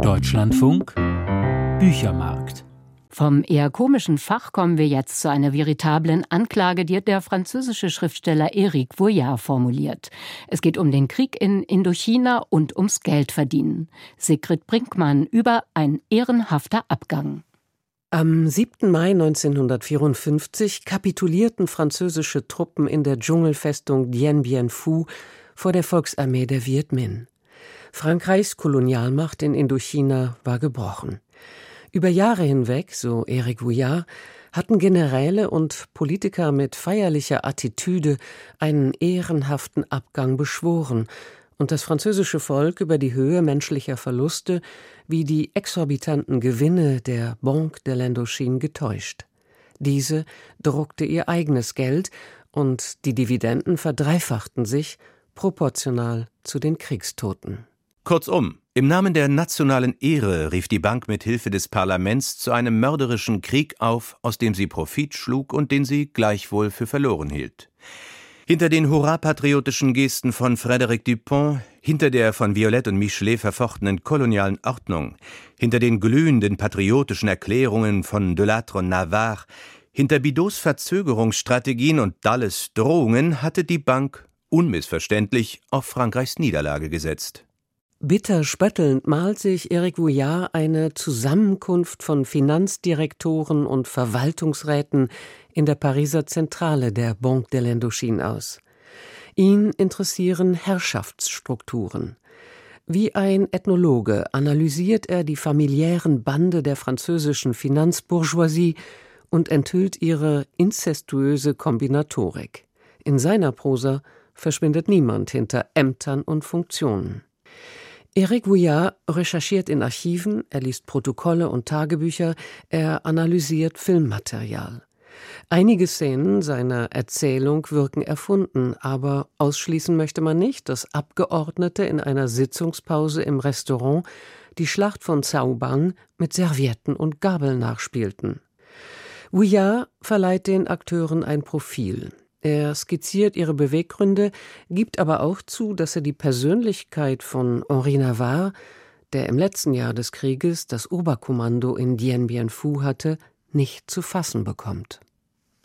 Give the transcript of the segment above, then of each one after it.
Deutschlandfunk Büchermarkt vom eher komischen Fach kommen wir jetzt zu einer veritablen Anklage, die der französische Schriftsteller Éric Voyard formuliert. Es geht um den Krieg in Indochina und ums Geldverdienen. Sigrid Brinkmann über ein ehrenhafter Abgang. Am 7. Mai 1954 kapitulierten französische Truppen in der Dschungelfestung Dien Bien Phu vor der Volksarmee der Viet Minh. Frankreichs Kolonialmacht in Indochina war gebrochen. Über Jahre hinweg, so Eric Vouillard, hatten Generäle und Politiker mit feierlicher Attitüde einen ehrenhaften Abgang beschworen und das französische Volk über die Höhe menschlicher Verluste wie die exorbitanten Gewinne der Banque de l'Indochine getäuscht. Diese druckte ihr eigenes Geld und die Dividenden verdreifachten sich proportional zu den Kriegstoten. Kurzum, im Namen der nationalen Ehre rief die Bank mit Hilfe des Parlaments zu einem mörderischen Krieg auf, aus dem sie Profit schlug und den sie gleichwohl für verloren hielt. Hinter den hurra-patriotischen Gesten von Frédéric Dupont, hinter der von Violette und Michelet verfochtenen kolonialen Ordnung, hinter den glühenden patriotischen Erklärungen von Delattre und Navarre, hinter Bidots Verzögerungsstrategien und Dalles Drohungen hatte die Bank unmissverständlich auf Frankreichs Niederlage gesetzt. Bitter spöttelnd malt sich Eric Vouillard eine Zusammenkunft von Finanzdirektoren und Verwaltungsräten in der Pariser Zentrale der Banque de l'Indochine aus. Ihn interessieren Herrschaftsstrukturen. Wie ein Ethnologe analysiert er die familiären Bande der französischen Finanzbourgeoisie und enthüllt ihre inzestuöse Kombinatorik. In seiner Prosa verschwindet niemand hinter Ämtern und Funktionen. Eric Vouillard recherchiert in Archiven, er liest Protokolle und Tagebücher, er analysiert Filmmaterial. Einige Szenen seiner Erzählung wirken erfunden, aber ausschließen möchte man nicht, dass Abgeordnete in einer Sitzungspause im Restaurant die Schlacht von Zaubang mit Servietten und Gabeln nachspielten. Vouillard verleiht den Akteuren ein Profil. Er skizziert ihre Beweggründe, gibt aber auch zu, dass er die Persönlichkeit von Henri Navarre, der im letzten Jahr des Krieges das Oberkommando in Dien Bien Phu hatte, nicht zu fassen bekommt.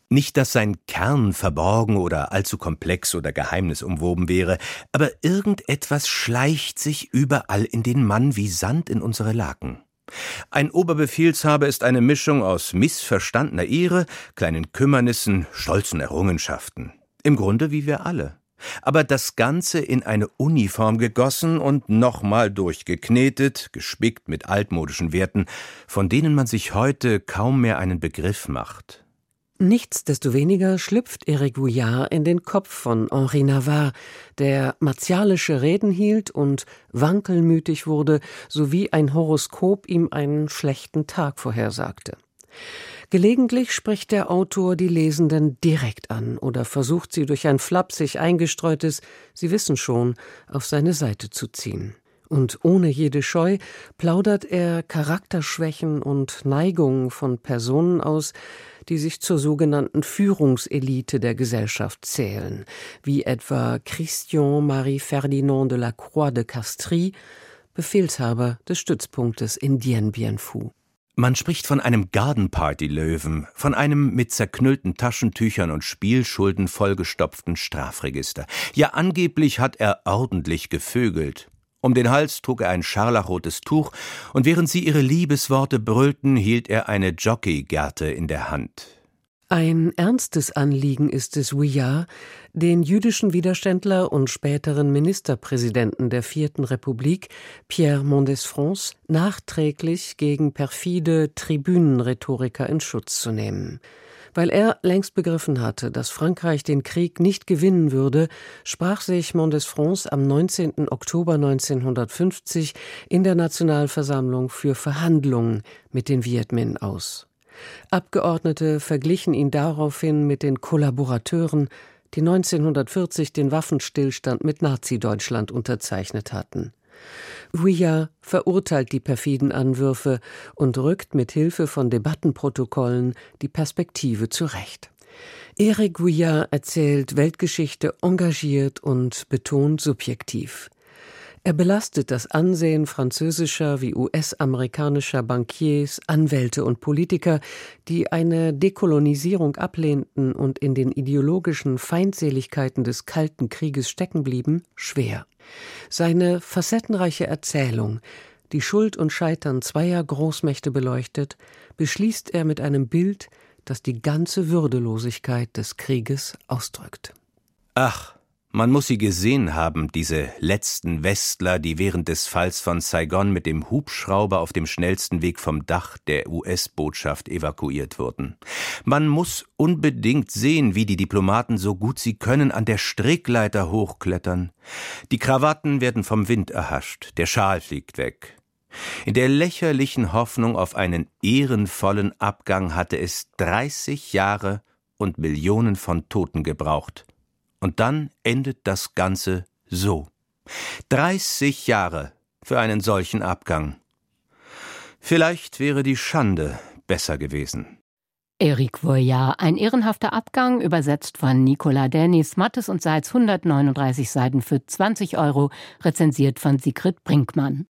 Nicht, dass sein Kern verborgen oder allzu komplex oder geheimnisumwoben wäre, aber irgendetwas schleicht sich überall in den Mann wie Sand in unsere Laken. Ein Oberbefehlshaber ist eine Mischung aus missverstandener Ehre, kleinen Kümmernissen, stolzen Errungenschaften. Im Grunde wie wir alle. Aber das Ganze in eine Uniform gegossen und nochmal durchgeknetet, gespickt mit altmodischen Werten, von denen man sich heute kaum mehr einen Begriff macht. Nichtsdestoweniger schlüpft Eric Gouillard in den Kopf von Henri Navarre, der martialische Reden hielt und wankelmütig wurde, sowie ein Horoskop ihm einen schlechten Tag vorhersagte. Gelegentlich spricht der Autor die Lesenden direkt an oder versucht sie durch ein flapsig eingestreutes Sie wissen schon auf seine Seite zu ziehen. Und ohne jede Scheu plaudert er Charakterschwächen und Neigungen von Personen aus, die sich zur sogenannten Führungselite der Gesellschaft zählen, wie etwa Christian Marie Ferdinand de la Croix de Castries, Befehlshaber des Stützpunktes in Dien Bien Phu. Man spricht von einem Garden Party Löwen, von einem mit zerknüllten Taschentüchern und Spielschulden vollgestopften Strafregister. Ja, angeblich hat er ordentlich gevögelt. Um den Hals trug er ein scharlachrotes Tuch, und während sie ihre Liebesworte brüllten, hielt er eine Jockeygerte in der Hand. Ein ernstes Anliegen ist es Vuillard, den jüdischen Widerständler und späteren Ministerpräsidenten der Vierten Republik, Pierre Mendès-France, nachträglich gegen perfide Tribünenrhetoriker in Schutz zu nehmen. Weil er längst begriffen hatte, dass Frankreich den Krieg nicht gewinnen würde, sprach sich Mendès-France am 19. Oktober 1950 in der Nationalversammlung für Verhandlungen mit den Viet Minh aus. Abgeordnete verglichen ihn daraufhin mit den Kollaborateuren, die 1940 den Waffenstillstand mit Nazi-Deutschland unterzeichnet hatten. Vuillard verurteilt die perfiden Anwürfe und rückt mit Hilfe von Debattenprotokollen die Perspektive zurecht. Eric Vuillard erzählt Weltgeschichte engagiert und betont subjektiv. Er belastet das Ansehen französischer wie US-amerikanischer Bankiers, Anwälte und Politiker, die eine Dekolonisierung ablehnten und in den ideologischen Feindseligkeiten des Kalten Krieges stecken blieben, schwer. Seine facettenreiche Erzählung, die Schuld und Scheitern zweier Großmächte beleuchtet, beschließt er mit einem Bild, das die ganze Würdelosigkeit des Krieges ausdrückt. Ach, man muss sie gesehen haben, diese letzten Westler, die während des Falls von Saigon mit dem Hubschrauber auf dem schnellsten Weg vom Dach der US-Botschaft evakuiert wurden. Man muss unbedingt sehen, wie die Diplomaten so gut sie können an der Strickleiter hochklettern. Die Krawatten werden vom Wind erhascht, der Schal fliegt weg. In der lächerlichen Hoffnung auf einen ehrenvollen Abgang hatte es 30 Jahre und Millionen von Toten gebraucht. Und dann endet das Ganze so. 30 Jahre für einen solchen Abgang. Vielleicht wäre die Schande besser gewesen. Eric Voyard, ein ehrenhafter Abgang, übersetzt von Nicola Dennis, Mattes und Seitz 139 Seiten für 20 Euro, rezensiert von Sigrid Brinkmann.